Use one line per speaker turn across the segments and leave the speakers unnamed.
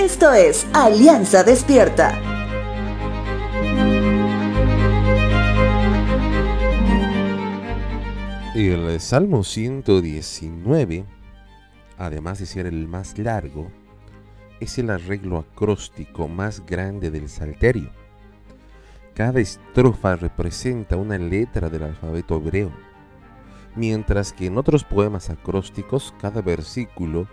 Esto es Alianza Despierta.
El Salmo 119, además de ser el más largo, es el arreglo acróstico más grande del Salterio. Cada estrofa representa una letra del alfabeto hebreo, mientras que en otros poemas acrósticos cada versículo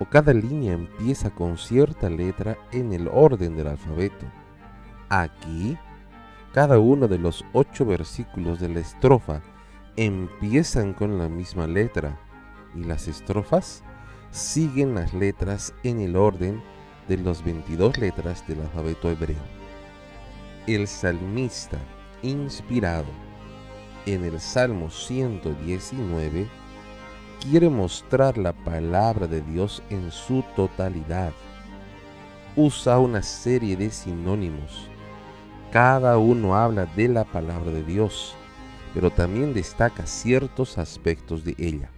o cada línea empieza con cierta letra en el orden del alfabeto. Aquí, cada uno de los ocho versículos de la estrofa empiezan con la misma letra y las estrofas siguen las letras en el orden de las 22 letras del alfabeto hebreo. El salmista, inspirado en el Salmo 119, quiere mostrar la palabra de Dios en su totalidad. Usa una serie de sinónimos. Cada uno habla de la palabra de Dios, pero también destaca ciertos aspectos de ella.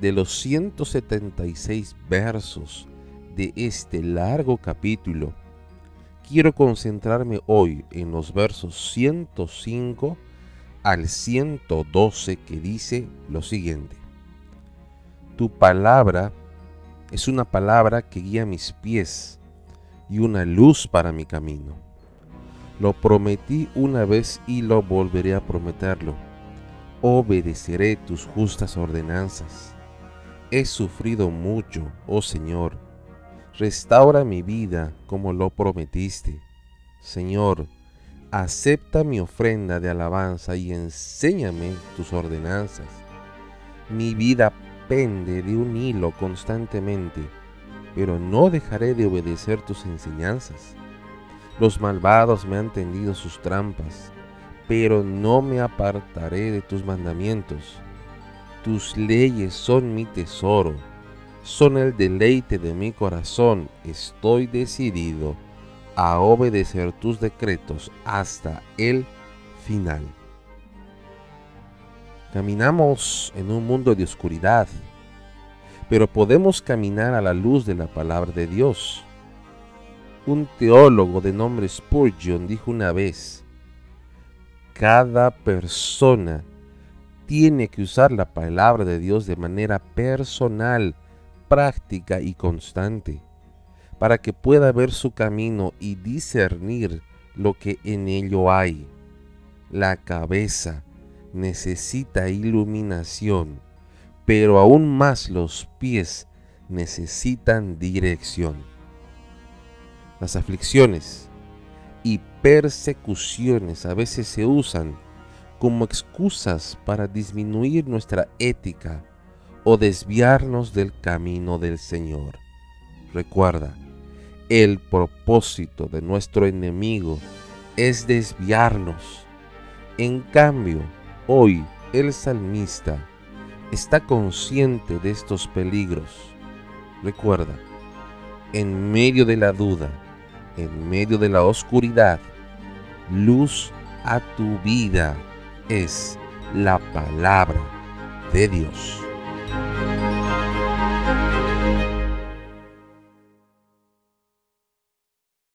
De los 176 versos de este largo capítulo, quiero concentrarme hoy en los versos 105 al 112 que dice lo siguiente. Tu palabra es una palabra que guía mis pies y una luz para mi camino. Lo prometí una vez y lo volveré a prometerlo. Obedeceré tus justas ordenanzas. He sufrido mucho, oh Señor. Restaura mi vida como lo prometiste. Señor, acepta mi ofrenda de alabanza y enséñame tus ordenanzas. Mi vida pende de un hilo constantemente, pero no dejaré de obedecer tus enseñanzas. Los malvados me han tendido sus trampas, pero no me apartaré de tus mandamientos. Tus leyes son mi tesoro, son el deleite de mi corazón. Estoy decidido a obedecer tus decretos hasta el final. Caminamos en un mundo de oscuridad, pero podemos caminar a la luz de la palabra de Dios. Un teólogo de nombre Spurgeon dijo una vez, cada persona tiene que usar la palabra de Dios de manera personal, práctica y constante para que pueda ver su camino y discernir lo que en ello hay. La cabeza necesita iluminación, pero aún más los pies necesitan dirección. Las aflicciones y persecuciones a veces se usan como excusas para disminuir nuestra ética o desviarnos del camino del Señor. Recuerda, el propósito de nuestro enemigo es desviarnos. En cambio, hoy el salmista está consciente de estos peligros. Recuerda, en medio de la duda, en medio de la oscuridad, luz a tu vida es la palabra de Dios.